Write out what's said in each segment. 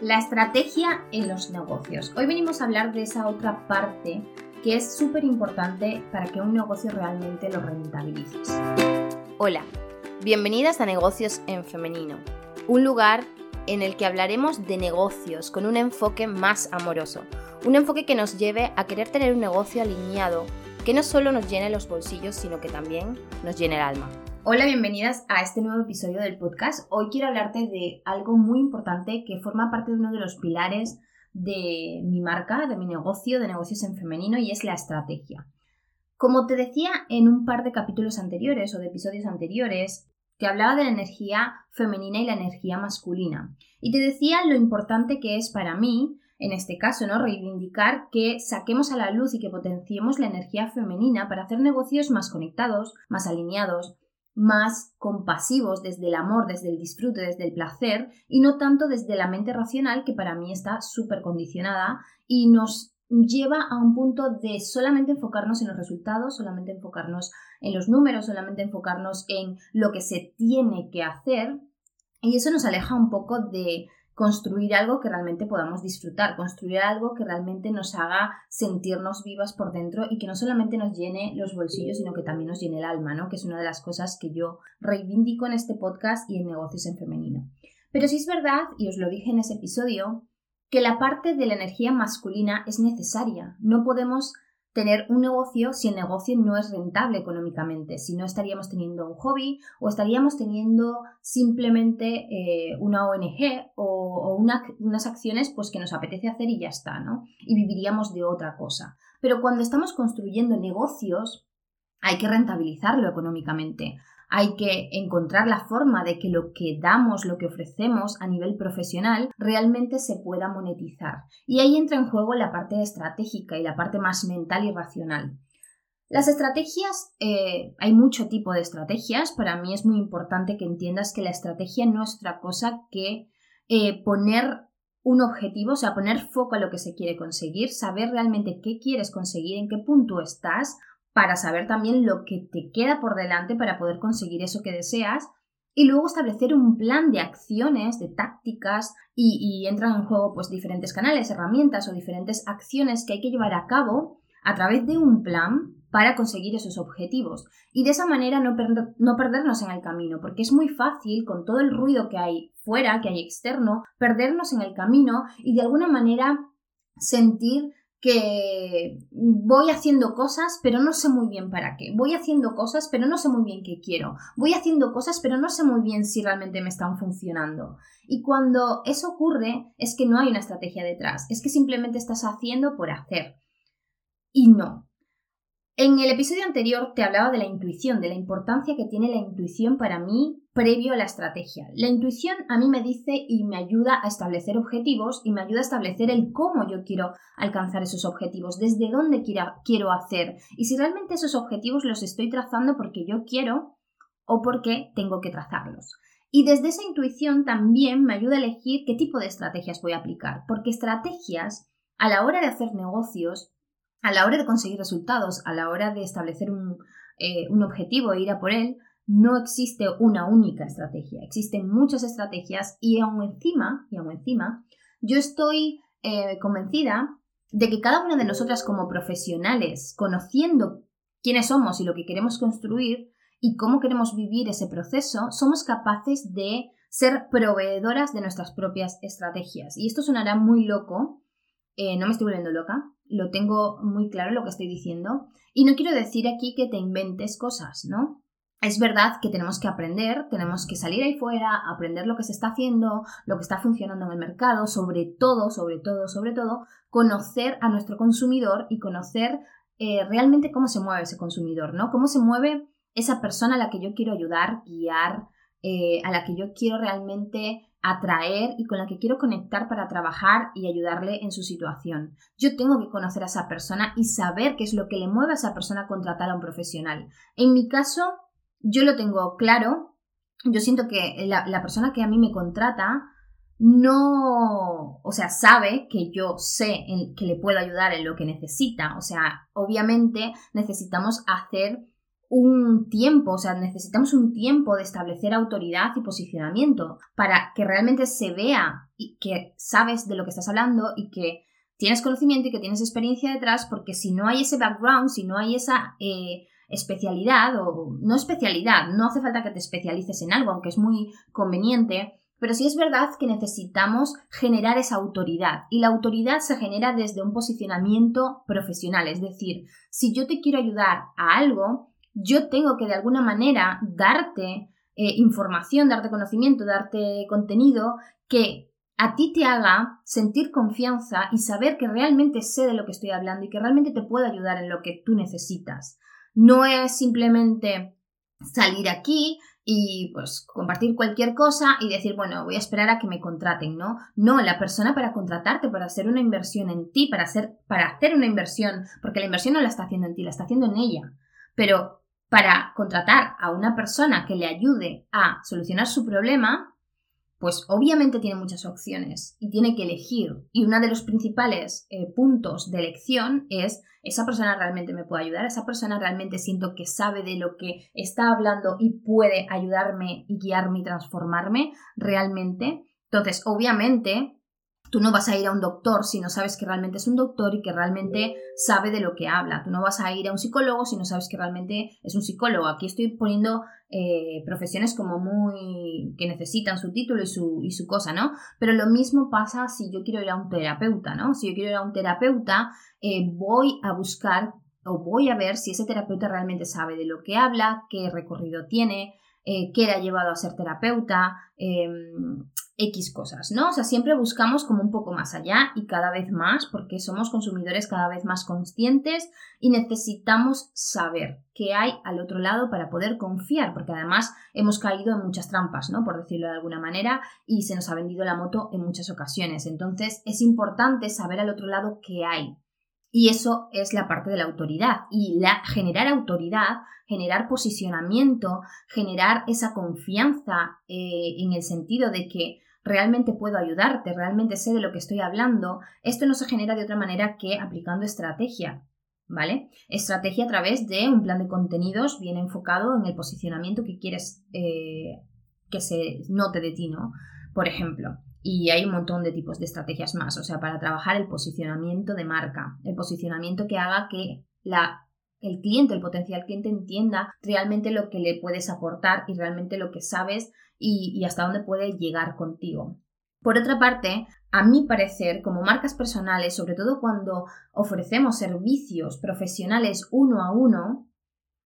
La estrategia en los negocios. Hoy venimos a hablar de esa otra parte que es súper importante para que un negocio realmente lo rentabilices. Hola, bienvenidas a Negocios en Femenino, un lugar en el que hablaremos de negocios con un enfoque más amoroso, un enfoque que nos lleve a querer tener un negocio alineado que no solo nos llene los bolsillos, sino que también nos llene el alma. Hola, bienvenidas a este nuevo episodio del podcast. Hoy quiero hablarte de algo muy importante que forma parte de uno de los pilares de mi marca, de mi negocio, de negocios en femenino, y es la estrategia. Como te decía en un par de capítulos anteriores o de episodios anteriores, te hablaba de la energía femenina y la energía masculina. Y te decía lo importante que es para mí, en este caso, ¿no? Reivindicar que saquemos a la luz y que potenciemos la energía femenina para hacer negocios más conectados, más alineados, más compasivos desde el amor, desde el disfrute, desde el placer y no tanto desde la mente racional que para mí está súper condicionada y nos lleva a un punto de solamente enfocarnos en los resultados, solamente enfocarnos en los números, solamente enfocarnos en lo que se tiene que hacer y eso nos aleja un poco de construir algo que realmente podamos disfrutar, construir algo que realmente nos haga sentirnos vivas por dentro y que no solamente nos llene los bolsillos, sino que también nos llene el alma, ¿no? Que es una de las cosas que yo reivindico en este podcast y en negocios en femenino. Pero sí es verdad, y os lo dije en ese episodio, que la parte de la energía masculina es necesaria. No podemos tener un negocio si el negocio no es rentable económicamente, si no estaríamos teniendo un hobby o estaríamos teniendo simplemente eh, una ONG o, unas acciones pues que nos apetece hacer y ya está, ¿no? Y viviríamos de otra cosa. Pero cuando estamos construyendo negocios hay que rentabilizarlo económicamente. Hay que encontrar la forma de que lo que damos, lo que ofrecemos a nivel profesional realmente se pueda monetizar. Y ahí entra en juego la parte estratégica y la parte más mental y racional. Las estrategias, eh, hay mucho tipo de estrategias. Para mí es muy importante que entiendas que la estrategia no es otra cosa que eh, poner un objetivo, o sea, poner foco a lo que se quiere conseguir, saber realmente qué quieres conseguir, en qué punto estás, para saber también lo que te queda por delante para poder conseguir eso que deseas. Y luego establecer un plan de acciones, de tácticas y, entran en juego pues diferentes canales, herramientas o diferentes acciones que hay que llevar a cabo a través de un plan para conseguir esos objetivos. Y de esa manera no, no perdernos en el camino porque es muy fácil con todo el ruido que hay fuera, que hay externo, perdernos en el camino y de alguna manera sentir que voy haciendo cosas, pero no sé muy bien para qué. Voy haciendo cosas, pero no sé muy bien qué quiero. Voy haciendo cosas, pero no sé muy bien si realmente me están funcionando. Y cuando eso ocurre, es que no hay una estrategia detrás, es que simplemente estás haciendo por hacer. Y no, en el episodio anterior te hablaba de la intuición, de la importancia que tiene la intuición para mí previo a la estrategia. La intuición a mí me dice y me ayuda a establecer objetivos y me ayuda a establecer el cómo yo quiero alcanzar esos objetivos, desde dónde quiero hacer y si realmente esos objetivos los estoy trazando porque yo quiero o porque tengo que trazarlos. Y desde esa intuición también me ayuda a elegir qué tipo de estrategias voy a aplicar, porque estrategias a la hora de hacer negocios a la hora de conseguir resultados, a la hora de establecer un, eh, objetivo e ir a por él, no existe una única estrategia, existen muchas estrategias y aún encima, y aún encima, yo estoy eh, convencida de que cada una de nosotras como profesionales, conociendo quiénes somos y lo que queremos construir y cómo queremos vivir ese proceso, somos capaces de ser proveedoras de nuestras propias estrategias. Y esto sonará muy loco, eh, no me estoy volviendo loca, lo tengo muy claro lo que estoy diciendo. Y no quiero decir aquí que te inventes cosas, ¿no? Es verdad que tenemos que aprender, tenemos que salir ahí fuera, aprender lo que se está haciendo, lo que está funcionando en el mercado, sobre todo, sobre todo, sobre todo, conocer a nuestro consumidor y conocer eh, realmente cómo se mueve ese consumidor, ¿no? Cómo se mueve esa persona a la que yo quiero ayudar, guiar, eh, a la que yo quiero realmente atraer y con la que quiero conectar para trabajar y ayudarle en su situación. Yo tengo que conocer a esa persona y saber qué es lo que le mueve a esa persona a contratar a un profesional. En mi caso, yo lo tengo claro. Yo siento que la, persona que a mí me contrata no, o sea, sabe que yo sé que le puedo ayudar en lo que necesita. O sea, obviamente necesitamos hacer un tiempo, o sea, necesitamos un tiempo de establecer autoridad y posicionamiento para que realmente se vea y que sabes de lo que estás hablando y que tienes conocimiento y que tienes experiencia detrás, porque si no hay ese background, si no hay esa eh, especialidad o no especialidad, no hace falta que te especialices en algo, aunque es muy conveniente, pero sí es verdad que necesitamos generar esa autoridad y la autoridad se genera desde un posicionamiento profesional, es decir, si yo te quiero ayudar a algo, yo tengo que de alguna manera darte eh, información, darte conocimiento, darte contenido que a ti te haga sentir confianza y saber que realmente sé de lo que estoy hablando y que realmente te puedo ayudar en lo que tú necesitas. No es simplemente salir aquí y pues compartir cualquier cosa y decir, bueno, voy a esperar a que me contraten, ¿no? No, la persona para contratarte, para hacer una inversión en ti, para hacer, para hacer una inversión, porque la inversión no la está haciendo en ti, la está haciendo en ella. Pero para contratar a una persona que le ayude a solucionar su problema, pues obviamente tiene muchas opciones y tiene que elegir. Y uno de los principales eh, puntos de elección es, esa persona realmente me puede ayudar, esa persona realmente siento que sabe de lo que está hablando y puede ayudarme y guiarme y transformarme realmente. Entonces, obviamente, Tú no vas a ir a un doctor si no sabes que realmente es un doctor y que realmente sabe de lo que habla. Tú no vas a ir a un psicólogo si no sabes que realmente es un psicólogo. Aquí estoy poniendo eh, profesiones como muy que necesitan su título y su, y su cosa, ¿no? Pero lo mismo pasa si yo quiero ir a un terapeuta, ¿no? Si yo quiero ir a un terapeuta, eh, voy a buscar o voy a ver si ese terapeuta realmente sabe de lo que habla, qué recorrido tiene, eh, qué le ha llevado a ser terapeuta, em, X cosas, ¿no? O sea, siempre buscamos como un poco más allá y cada vez más porque somos consumidores cada vez más conscientes y necesitamos saber qué hay al otro lado para poder confiar, porque además hemos caído en muchas trampas, ¿no? Por decirlo de alguna manera, y se nos ha vendido la moto en muchas ocasiones. Entonces, es importante saber al otro lado qué hay. Y eso es la parte de la autoridad. Y la, generar autoridad, generar posicionamiento, generar esa confianza eh, en el sentido de que realmente puedo ayudarte, realmente sé de lo que estoy hablando, esto no se genera de otra manera que aplicando estrategia. ¿Vale? Estrategia a través de un plan de contenidos bien enfocado en el posicionamiento que quieres eh, que se note de ti, ¿no? Por ejemplo, y hay un montón de tipos de estrategias más, o sea, para trabajar el posicionamiento de marca, el posicionamiento que haga que la, el cliente, el potencial cliente entienda realmente lo que le puedes aportar y realmente lo que sabes y, hasta dónde puede llegar contigo. Por otra parte, a mi parecer, como marcas personales, sobre todo cuando ofrecemos servicios profesionales uno a uno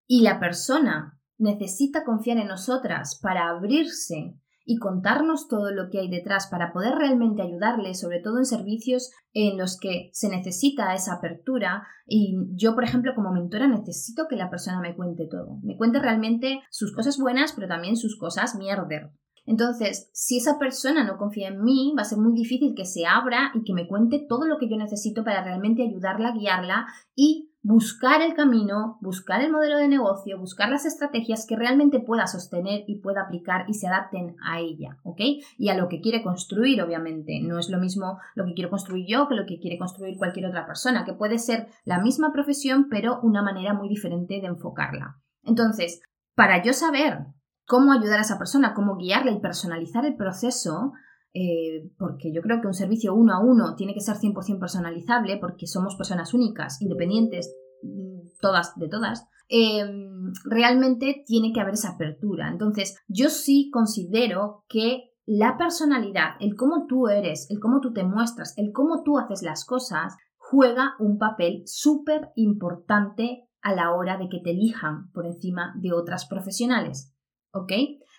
y la persona necesita confiar en nosotras para abrirse y contarnos todo lo que hay detrás para poder realmente ayudarle, sobre todo en servicios en los que se necesita esa apertura. Y yo, por ejemplo, como mentora necesito que la persona me cuente todo, me cuente realmente sus cosas buenas, pero también sus cosas mierder. Entonces, si esa persona no confía en mí, va a ser muy difícil que se abra y que me cuente todo lo que yo necesito para realmente ayudarla, guiarla y buscar el camino, buscar el modelo de negocio, buscar las estrategias que realmente pueda sostener y pueda aplicar y se adapten a ella, ¿ok? Y a lo que quiere construir, obviamente. No es lo mismo lo que quiero construir yo que lo que quiere construir cualquier otra persona, que puede ser la misma profesión, pero una manera muy diferente de enfocarla. Entonces, para yo saber cómo ayudar a esa persona, cómo guiarla y personalizar el proceso, eh, porque yo creo que un servicio uno a uno tiene que ser 100% personalizable porque somos personas únicas, independientes, mm, todas de todas, em, realmente tiene que haber esa apertura. Entonces, yo sí considero que la personalidad, el cómo tú eres, el cómo tú te muestras, el cómo tú haces las cosas, juega un papel súper importante a la hora de que te elijan por encima de otras profesionales. ¿Ok?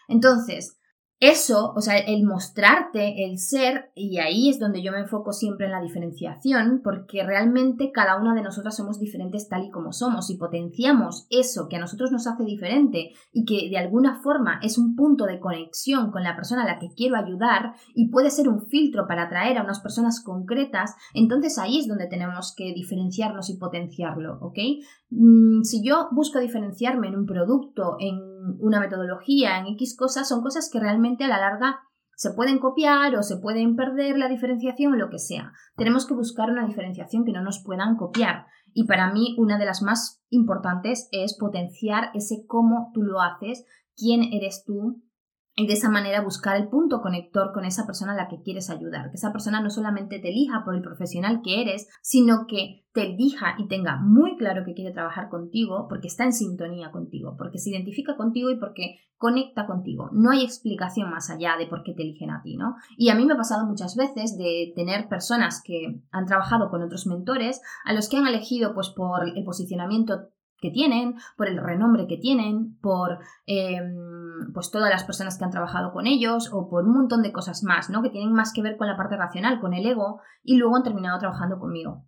Entonces, eso, o sea, el mostrarte, el ser, y ahí es donde yo me enfoco siempre en la diferenciación, porque realmente cada una de nosotras somos diferentes tal y como somos y potenciamos eso que a nosotros nos hace diferente y que de alguna forma es un punto de conexión con la persona a la que quiero ayudar y puede ser un filtro para atraer a unas personas concretas, entonces ahí es donde tenemos que diferenciarnos y potenciarlo, ¿ok? Mm, si yo busco diferenciarme en un producto, en una metodología, en X cosas, son cosas que realmente a la larga se pueden copiar o se pueden perder la diferenciación lo que sea. Tenemos que buscar una diferenciación que no nos puedan copiar. Y para mí una de las más importantes es potenciar ese cómo tú lo haces, quién eres tú y de esa manera buscar el punto conector con esa persona a la que quieres ayudar. Que esa persona no solamente te elija por el profesional que eres, sino que te elija y tenga muy claro que quiere trabajar contigo porque está en sintonía contigo, porque se identifica contigo y porque conecta contigo. No hay explicación más allá de por qué te eligen a ti, ¿no? Y a mí me ha pasado muchas veces de tener personas que han trabajado con otros mentores a los que han elegido pues por el posicionamiento que tienen, por el renombre que tienen, por em, pues todas las personas que han trabajado con ellos o por un montón de cosas más, ¿no? Que tienen más que ver con la parte racional, con el ego, y luego han terminado trabajando conmigo.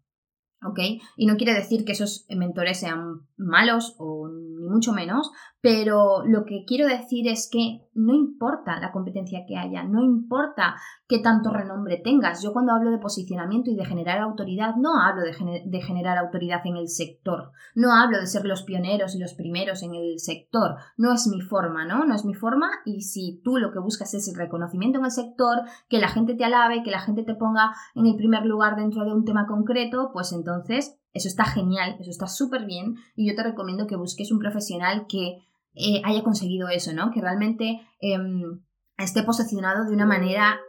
¿Ok? Y no quiere decir que esos mentores sean malos o mucho menos, pero lo que quiero decir es que no importa la competencia que haya, no importa qué tanto renombre tengas. Yo cuando hablo de posicionamiento y de generar autoridad, no hablo de, generar autoridad en el sector, no hablo de ser los pioneros y los primeros en el sector, no es mi forma, ¿no? No es mi forma y si tú lo que buscas es el reconocimiento en el sector, que la gente te alabe, que la gente te ponga en el primer lugar dentro de un tema concreto, pues entonces eso está genial, eso está súper bien y yo te recomiendo que busques un profesional que eh, haya conseguido eso, ¿no? Que realmente em, esté posicionado de una manera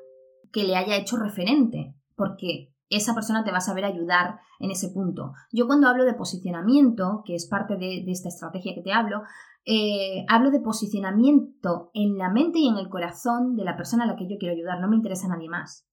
que le haya hecho referente, porque esa persona te va a saber ayudar en ese punto. Yo cuando hablo de posicionamiento, que es parte de, esta estrategia que te hablo, eh, hablo de posicionamiento en la mente y en el corazón de la persona a la que yo quiero ayudar, no me interesa nadie más.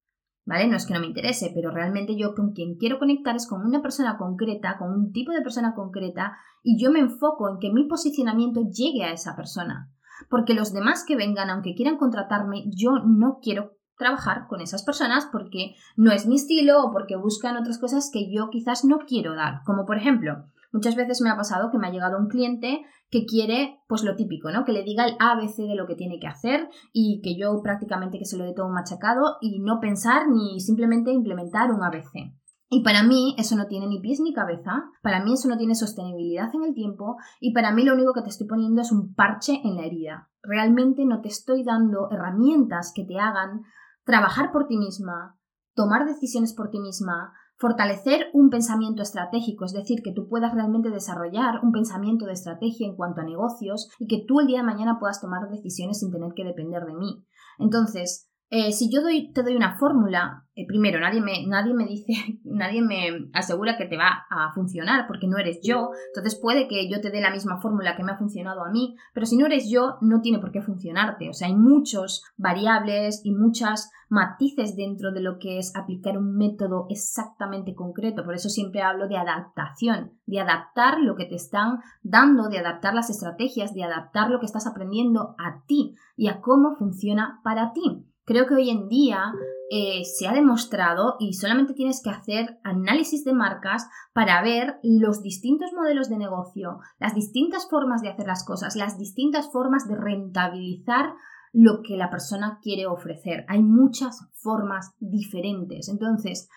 ¿Vale? No es que no me interese, pero realmente yo con quien quiero conectar es con una persona concreta, con un tipo de persona concreta, y yo me enfoco en que mi posicionamiento llegue a esa persona. Porque los demás que vengan, aunque quieran contratarme, yo no quiero trabajar con esas personas porque no es mi estilo o porque buscan otras cosas que yo quizás no quiero dar. Como por ejemplo, Muchas veces me ha pasado que me ha llegado un cliente que quiere, pues lo típico, ¿no? Que le diga el ABC de lo que tiene que hacer y que yo prácticamente que se lo dé todo machacado y no pensar ni simplemente implementar un ABC. Y para mí eso no tiene ni pies ni cabeza, para mí eso no tiene sostenibilidad en el tiempo y para mí lo único que te estoy poniendo es un parche en la herida. Realmente no te estoy dando herramientas que te hagan trabajar por ti misma, tomar decisiones por ti misma, Fortalecer un pensamiento estratégico, es decir, que tú puedas realmente desarrollar un pensamiento de estrategia en cuanto a negocios y que tú el día de mañana puedas tomar decisiones sin tener que depender de mí. Entonces, eh, si yo te doy una fórmula, eh, primero, nadie me, nadie me dice, nadie me asegura que te va a funcionar porque no eres yo. Entonces puede que yo te dé la misma fórmula que me ha funcionado a mí, pero si no eres yo, no tiene por qué funcionarte. O sea, hay muchos variables y muchas matices dentro de lo que es aplicar un método exactamente concreto. Por eso siempre hablo de adaptación, de adaptar lo que te están dando, de adaptar las estrategias, de adaptar lo que estás aprendiendo a ti y a cómo funciona para ti. Creo que hoy en día eh, se ha demostrado y solamente tienes que hacer análisis de marcas para ver los distintos modelos de negocio, las distintas formas de hacer las cosas, las distintas formas de rentabilizar lo que la persona quiere ofrecer. Hay muchas formas diferentes. Entonces,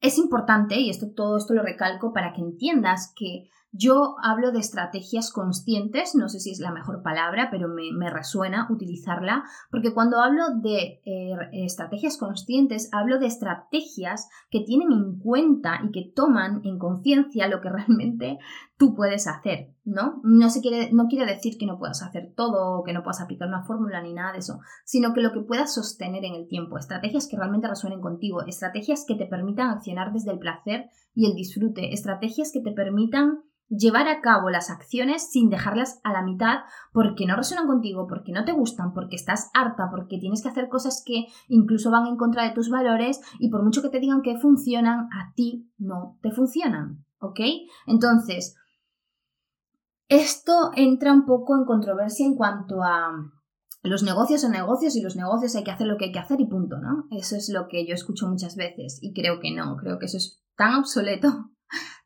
es importante, y esto, todo esto lo recalco para que entiendas que yo hablo de estrategias conscientes, no sé si es la mejor palabra, pero me, resuena utilizarla, porque cuando hablo de eh, estrategias conscientes, hablo de estrategias que tienen en cuenta y que toman en conciencia lo que realmente tú puedes hacer, ¿no? No, se quiere, no quiere decir que no puedas hacer todo o que no puedas aplicar una fórmula ni nada de eso, sino que lo que puedas sostener en el tiempo, estrategias que realmente resuenen contigo, estrategias que te permitan accionar desde el placer y el disfrute, estrategias que te permitan llevar a cabo las acciones sin dejarlas a la mitad porque no resuenan contigo, porque no te gustan, porque estás harta, porque tienes que hacer cosas que incluso van en contra de tus valores y por mucho que te digan que funcionan, a ti no te funcionan, ¿ok? Entonces, esto entra un poco en controversia en cuanto a los negocios son negocios y los negocios hay que hacer lo que hay que hacer y punto, ¿no? Eso es lo que yo escucho muchas veces y creo que no, creo que eso es tan obsoleto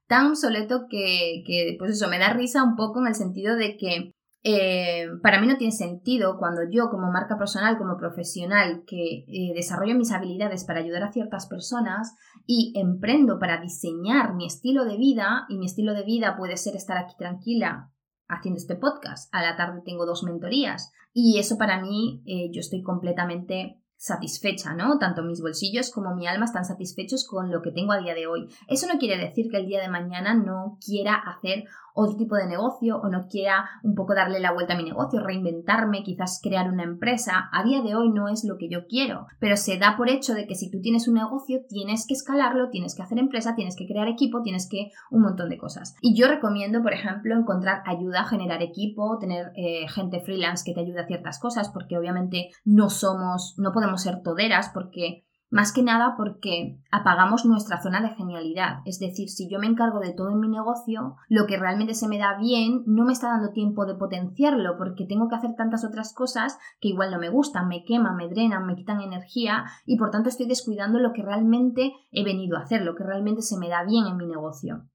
tan obsoleto que, que, pues eso, me da risa un poco en el sentido de que eh, para mí no tiene sentido cuando yo como marca personal, como profesional, que eh, desarrollo mis habilidades para ayudar a ciertas personas y emprendo para diseñar mi estilo de vida, y mi estilo de vida puede ser estar aquí tranquila haciendo este podcast, a la tarde tengo dos mentorías y eso para mí eh, yo estoy completamente satisfecha, ¿no? Tanto mis bolsillos como mi alma están satisfechos con lo que tengo a día de hoy. Eso no quiere decir que el día de mañana no quiera hacer otro tipo de negocio o no quiera un poco darle la vuelta a mi negocio, reinventarme, quizás crear una empresa, a día de hoy no es lo que yo quiero, pero se da por hecho de que si tú tienes un negocio tienes que escalarlo, tienes que hacer empresa, tienes que crear equipo, tienes que un montón de cosas. Y yo recomiendo, por ejemplo, encontrar ayuda generar equipo, tener eh, gente freelance que te ayude a ciertas cosas, porque obviamente no somos, no podemos ser toderas, porque más que nada porque apagamos nuestra zona de genialidad. Es decir, si yo me encargo de todo en mi negocio, lo que realmente se me da bien no me está dando tiempo de potenciarlo porque tengo que hacer tantas otras cosas que igual no me gustan, me queman, me drenan, me quitan energía y por tanto estoy descuidando lo que realmente he venido a hacer, lo que realmente se me da bien en mi negocio.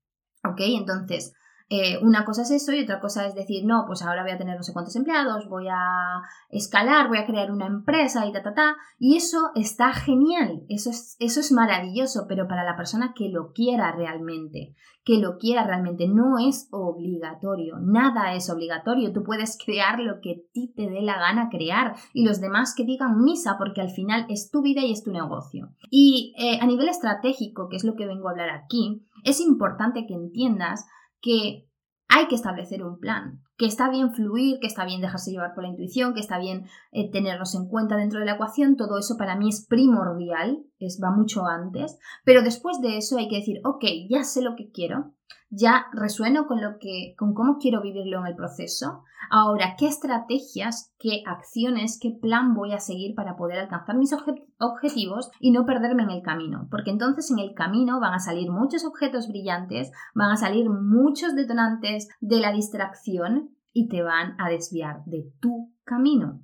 ¿Ok? Entonces, eh, una cosa es eso y otra cosa es decir, no, pues ahora voy a tener no sé cuántos empleados, voy a escalar, voy a crear una empresa y ta, ta, ta. Y eso está genial, eso es, eso es maravilloso, pero para la persona que lo quiera realmente, que lo quiera realmente, no es obligatorio, nada es obligatorio. Tú puedes crear lo que a ti te dé la gana crear y los demás que digan misa, porque al final es tu vida y es tu negocio. Y eh, a nivel estratégico, que es lo que vengo a hablar aquí, es importante que entiendas que hay que establecer un plan, que está bien fluir, que está bien dejarse llevar por la intuición, que está bien eh, tenernos en cuenta dentro de la ecuación, todo eso para mí es primordial, es, va mucho antes, pero después de eso hay que decir, ok, ya sé lo que quiero, ya resueno con lo que, con cómo quiero vivirlo en el proceso. Ahora, ¿qué estrategias, qué acciones, qué plan voy a seguir para poder alcanzar mis objetivos y no perderme en el camino? Porque entonces en el camino van a salir muchos objetos brillantes, van a salir muchos detonantes de la distracción y te van a desviar de tu camino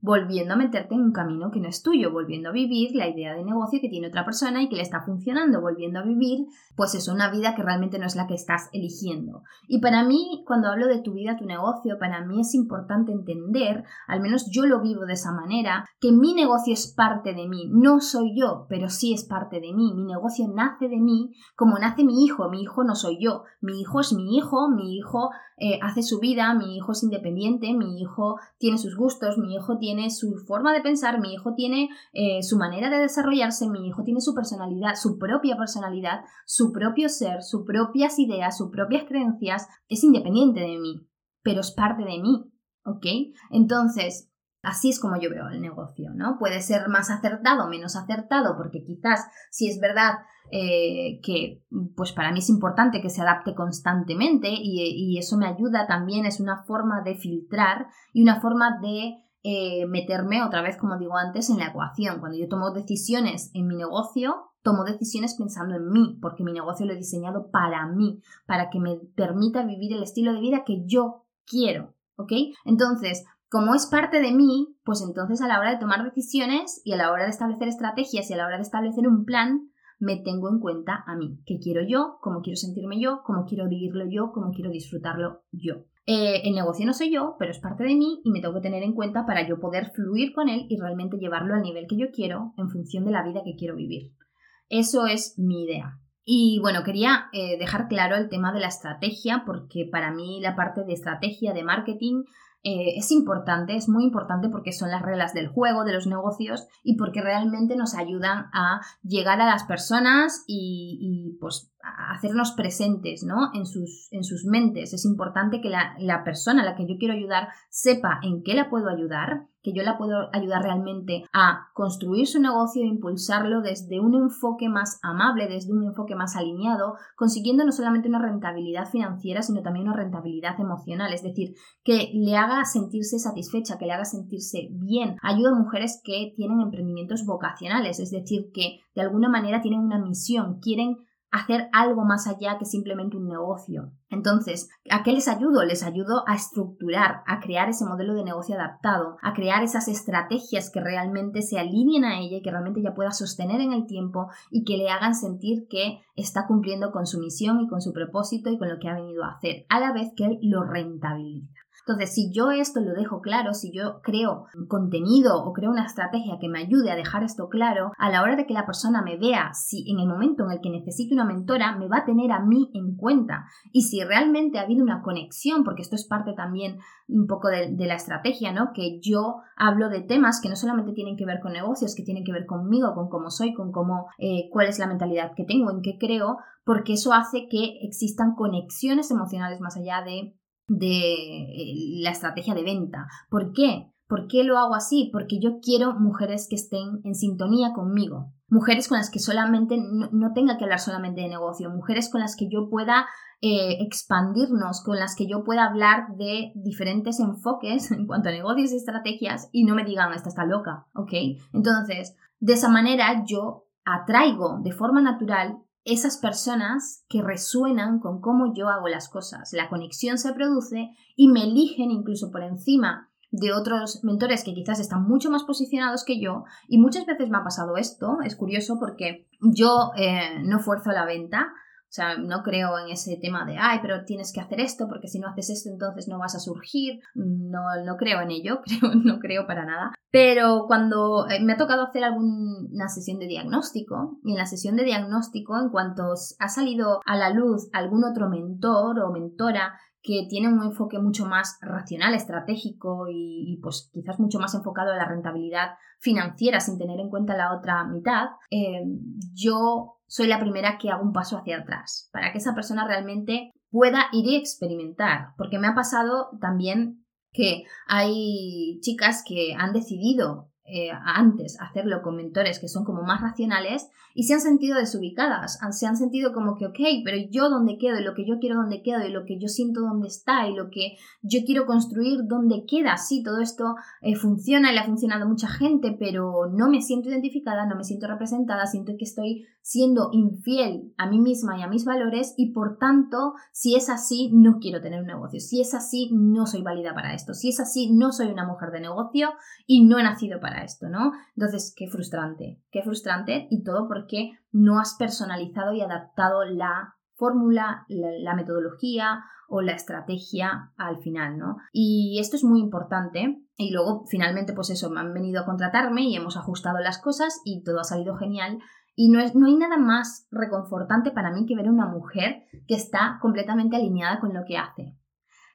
volviendo a meterte en un camino que no es tuyo, volviendo a vivir la idea de negocio que tiene otra persona y que le está funcionando, volviendo a vivir, pues es una vida que realmente no es la que estás eligiendo. Y para mí, cuando hablo de tu vida, tu negocio, para mí es importante entender, al menos yo lo vivo de esa manera, que mi negocio es parte de mí, no soy yo, pero sí es parte de mí, mi negocio nace de mí como nace mi hijo, mi hijo no soy yo, mi hijo es mi hijo, mi hijo eh, hace su vida, mi hijo es independiente, mi hijo tiene sus gustos, mi hijo tiene su forma de pensar, mi hijo tiene eh, su manera de desarrollarse, mi hijo tiene su personalidad, su propia personalidad, su propio ser, sus propias ideas, sus propias creencias, es independiente de mí, pero es parte de mí, ¿ok? Entonces, Así es como yo veo el negocio, ¿no? Puede ser más acertado, menos acertado, porque quizás si es verdad eh, que pues para mí es importante que se adapte constantemente y, eso me ayuda también, es una forma de filtrar y una forma de eh, meterme otra vez, como digo antes, en la ecuación. Cuando yo tomo decisiones en mi negocio, tomo decisiones pensando en mí, porque mi negocio lo he diseñado para mí, para que me permita vivir el estilo de vida que yo quiero. ¿Ok? Entonces, como es parte de mí, pues entonces a la hora de tomar decisiones y a la hora de establecer estrategias y a la hora de establecer un plan, me tengo en cuenta a mí, qué quiero yo, cómo quiero sentirme yo, cómo quiero vivirlo yo, cómo quiero disfrutarlo yo. Eh, el negocio no soy yo, pero es parte de mí y me tengo que tener en cuenta para yo poder fluir con él y realmente llevarlo al nivel que yo quiero en función de la vida que quiero vivir. Eso es mi idea. Y bueno, quería eh, dejar claro el tema de la estrategia porque para mí la parte de estrategia de marketing eh, es importante, es muy importante porque son las reglas del juego, de los negocios y porque realmente nos ayudan a llegar a las personas y, pues hacernos presentes ¿no? en, sus, en sus mentes. Es importante que la, la, persona a la que yo quiero ayudar sepa en qué la puedo ayudar, que yo la puedo ayudar realmente a construir su negocio e impulsarlo desde un enfoque más amable, desde un enfoque más alineado, consiguiendo no solamente una rentabilidad financiera, sino también una rentabilidad emocional, es decir, que le haga sentirse satisfecha, que le haga sentirse bien. Ayudo a mujeres que tienen emprendimientos vocacionales, es decir, que de alguna manera tienen una misión, quieren hacer algo más allá que simplemente un negocio. Entonces, ¿a qué les ayudo? Les ayudo a estructurar, a crear ese modelo de negocio adaptado, a crear esas estrategias que realmente se alineen a ella y que realmente ella pueda sostener en el tiempo y que le hagan sentir que está cumpliendo con su misión y con su propósito y con lo que ha venido a hacer, a la vez que él lo rentabiliza. Entonces, si yo esto lo dejo claro, si yo creo contenido o creo una estrategia que me ayude a dejar esto claro, a la hora de que la persona me vea, si en el momento en el que necesite una mentora, me va a tener a mí en cuenta. Y si realmente ha habido una conexión, porque esto es parte también un poco de, la estrategia, ¿no? Que yo hablo de temas que no solamente tienen que ver con negocios, que tienen que ver conmigo, con cómo soy, con cómo, eh, cuál es la mentalidad que tengo, en qué creo, porque eso hace que existan conexiones emocionales más allá de, de eh, la estrategia de venta. ¿Por qué? ¿Por qué lo hago así? Porque yo quiero mujeres que estén en sintonía conmigo. Mujeres con las que solamente no, tenga que hablar solamente de negocio. Mujeres con las que yo pueda eh, expandirnos, con las que yo pueda hablar de diferentes enfoques en cuanto a negocios y estrategias y no me digan, esta está loca, ¿ok? Entonces, de esa manera yo atraigo de forma natural esas personas que resuenan con cómo yo hago las cosas. La conexión se produce y me eligen incluso por encima de otros mentores que quizás están mucho más posicionados que yo y muchas veces me ha pasado esto, es curioso porque yo eh, no fuerzo la venta, o sea, no creo en ese tema de, ay, pero tienes que hacer esto porque si no haces esto entonces no vas a surgir. No, no creo en ello, creo, no creo para nada. Pero cuando eh, me ha tocado hacer alguna sesión de diagnóstico, y en la sesión de diagnóstico, en cuanto ha salido a la luz algún otro mentor o mentora que tiene un enfoque mucho más racional, estratégico y, pues quizás mucho más enfocado a la rentabilidad financiera sin tener en cuenta la otra mitad, eh, yo soy la primera que hago un paso hacia atrás para que esa persona realmente pueda ir y experimentar, porque me ha pasado también que hay chicas que han decidido eh, antes hacerlo con mentores que son como más racionales y se han sentido desubicadas, se han sentido como que, ok, pero yo dónde quedo y lo que yo quiero dónde quedo y lo que yo siento dónde está y lo que yo quiero construir dónde queda. Sí, todo esto eh, funciona y le ha funcionado a mucha gente, pero no me siento identificada, no me siento representada, siento que estoy siendo infiel a mí misma y a mis valores y por tanto, si es así, no quiero tener un negocio. Si es así, no soy válida para esto. Si es así, no soy una mujer de negocio y no he nacido para esto, ¿no? Entonces, qué frustrante, qué frustrante y todo porque no has personalizado y adaptado la fórmula, la, metodología o la estrategia al final, ¿no? Y esto es muy importante. Y luego, finalmente, pues eso, me han venido a contratarme y hemos ajustado las cosas y todo ha salido genial. Y no, es, no hay nada más reconfortante para mí que ver a una mujer que está completamente alineada con lo que hace.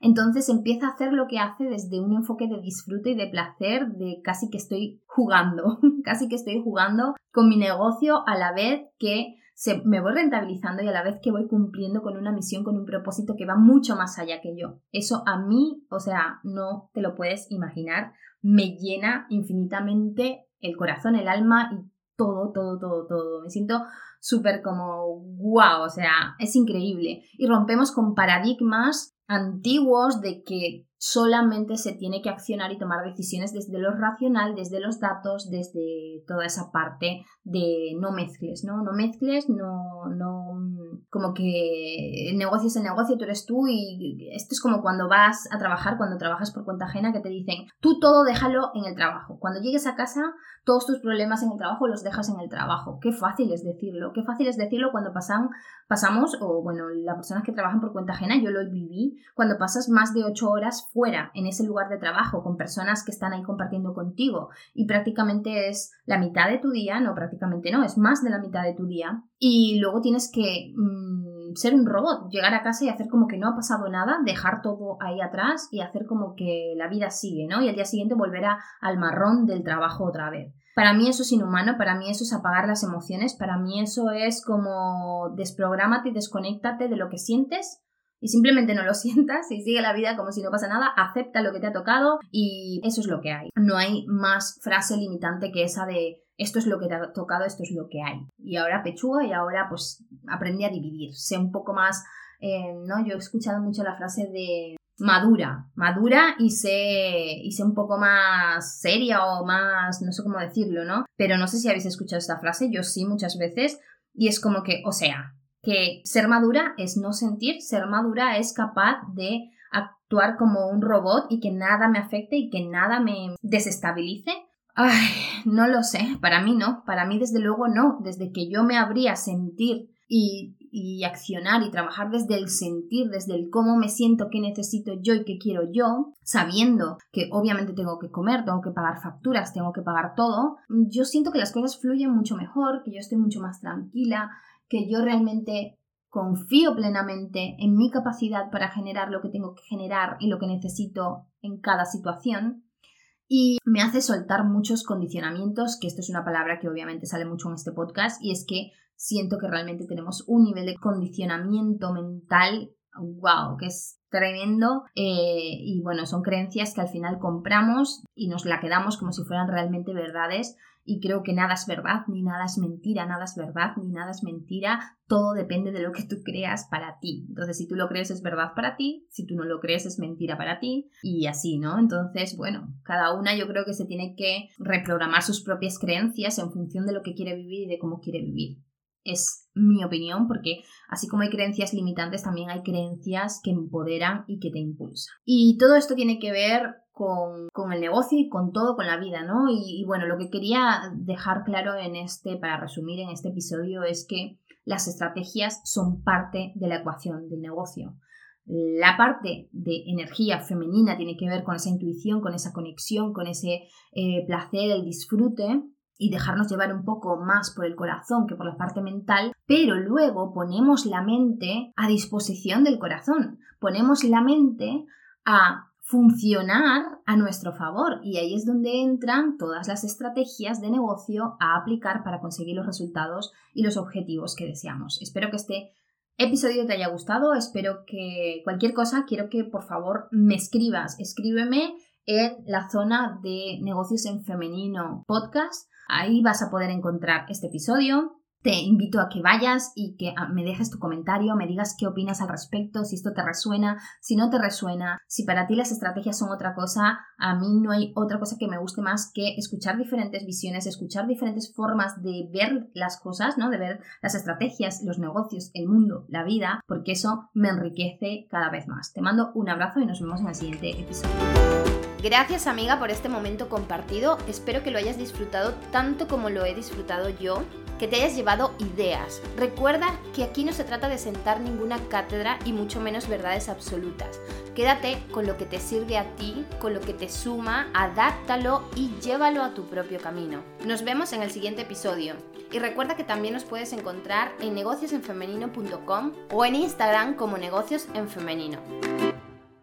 Entonces empieza a hacer lo que hace desde un enfoque de disfrute y de placer, de casi que estoy jugando, casi que estoy jugando con mi negocio a la vez que se, me voy rentabilizando y a la vez que voy cumpliendo con una misión, con un propósito que va mucho más allá que yo. Eso a mí, o sea, no te lo puedes imaginar, me llena infinitamente el corazón, el alma y todo, todo, todo, todo. Me siento súper como wow, o sea, es increíble. Y rompemos con paradigmas antiguos de que solamente se tiene que accionar y tomar decisiones desde lo racional, desde los datos, desde toda esa parte de no mezcles, ¿no? No mezcles, no, no, como que el negocio es el negocio, tú eres tú y esto es como cuando vas a trabajar, cuando trabajas por cuenta ajena, que te dicen, tú todo déjalo en el trabajo. Cuando llegues a casa, todos tus problemas en el trabajo los dejas en el trabajo. Qué fácil es decirlo, qué fácil es decirlo cuando pasan, pasamos, o bueno, las personas que trabajan por cuenta ajena, yo lo viví, cuando pasas más de ocho horas fuera, en ese lugar de trabajo, con personas que están ahí compartiendo contigo y prácticamente es la mitad de tu día, no, prácticamente no, es más de la mitad de tu día y luego tienes que mm, ser un robot, llegar a casa y hacer como que no ha pasado nada, dejar todo ahí atrás y hacer como que la vida sigue, ¿no? Y al día siguiente volver al marrón del trabajo otra vez. Para mí eso es inhumano, para mí eso es apagar las emociones, para mí eso es como desprográmate y desconéctate de lo que sientes y simplemente no lo sientas y sigue la vida como si no pasa nada, acepta lo que te ha tocado y eso es lo que hay. No hay más frase limitante que esa de esto es lo que te ha tocado, esto es lo que hay. Y ahora pechuga y ahora pues aprende a dividir, sé un poco más, eh, ¿no? Yo he escuchado mucho la frase de madura, madura y sé, y sé un poco más seria o más, no sé cómo decirlo, ¿no? Pero no sé si habéis escuchado esta frase, yo sí muchas veces, y es como que, o sea, que ser madura es no sentir, ser madura es capaz de actuar como un robot y que nada me afecte y que nada me desestabilice. Ay, no lo sé, para mí no, para mí desde luego no, desde que yo me abría a sentir y, y accionar y trabajar desde el sentir, desde el cómo me siento, qué necesito yo y qué quiero yo, sabiendo que obviamente tengo que comer, tengo que pagar facturas, tengo que pagar todo, yo siento que las cosas fluyen mucho mejor, que yo estoy mucho más tranquila, que yo realmente confío plenamente en mi capacidad para generar lo que tengo que generar y lo que necesito en cada situación. Y me hace soltar muchos condicionamientos, que esto es una palabra que obviamente sale mucho en este podcast, y es que siento que realmente tenemos un nivel de condicionamiento mental, wow, que es tremendo, eh, y bueno, son creencias que al final compramos y nos la quedamos como si fueran realmente verdades, y creo que nada es verdad, ni nada es mentira, nada es verdad, ni nada es mentira, todo depende de lo que tú creas para ti. Entonces, si tú lo crees es verdad para ti, si tú no lo crees es mentira para ti, y así, ¿no? Entonces, bueno, cada una yo creo que se tiene que reprogramar sus propias creencias en función de lo que quiere vivir y de cómo quiere vivir. Es mi opinión, porque así como hay creencias limitantes, también hay creencias que empoderan y que te impulsan. Y todo esto tiene que ver con, el negocio y con todo, con la vida, ¿no? Y, y, bueno, lo que quería dejar claro en este, para resumir en este episodio, es que las estrategias son parte de la ecuación del negocio. La parte de energía femenina tiene que ver con esa intuición, con esa conexión, con ese eh, placer, el disfrute y dejarnos llevar un poco más por el corazón que por la parte mental, pero luego ponemos la mente a disposición del corazón, ponemos la mente a funcionar a nuestro favor. Y ahí es donde entran todas las estrategias de negocio a aplicar para conseguir los resultados y los objetivos que deseamos. Espero que este episodio te haya gustado, espero que cualquier cosa quiero que por favor me escribas, escríbeme en la zona de negocios en femenino podcast, ahí vas a poder encontrar este episodio te invito a que vayas y que ah, me dejes tu comentario, me digas qué opinas al respecto, si esto te resuena, si no te resuena, si para ti las estrategias son otra cosa, a mí no hay otra cosa que me guste más que escuchar diferentes visiones, escuchar diferentes formas de ver las cosas, ¿no? De ver las estrategias, los negocios, el mundo, la vida, porque eso me enriquece cada vez más. Te mando un abrazo y nos vemos en el siguiente episodio. Gracias amiga por este momento compartido, espero que lo hayas disfrutado tanto como lo he disfrutado yo que te hayas llevado ideas. Recuerda que aquí no se trata de sentar ninguna cátedra y mucho menos verdades absolutas. Quédate con lo que te sirve a ti, con lo que te suma, adáptalo y llévalo a tu propio camino. Nos vemos en el siguiente episodio. Y recuerda que también nos puedes encontrar en negociosenfemenino.com o en Instagram como negocios en femenino.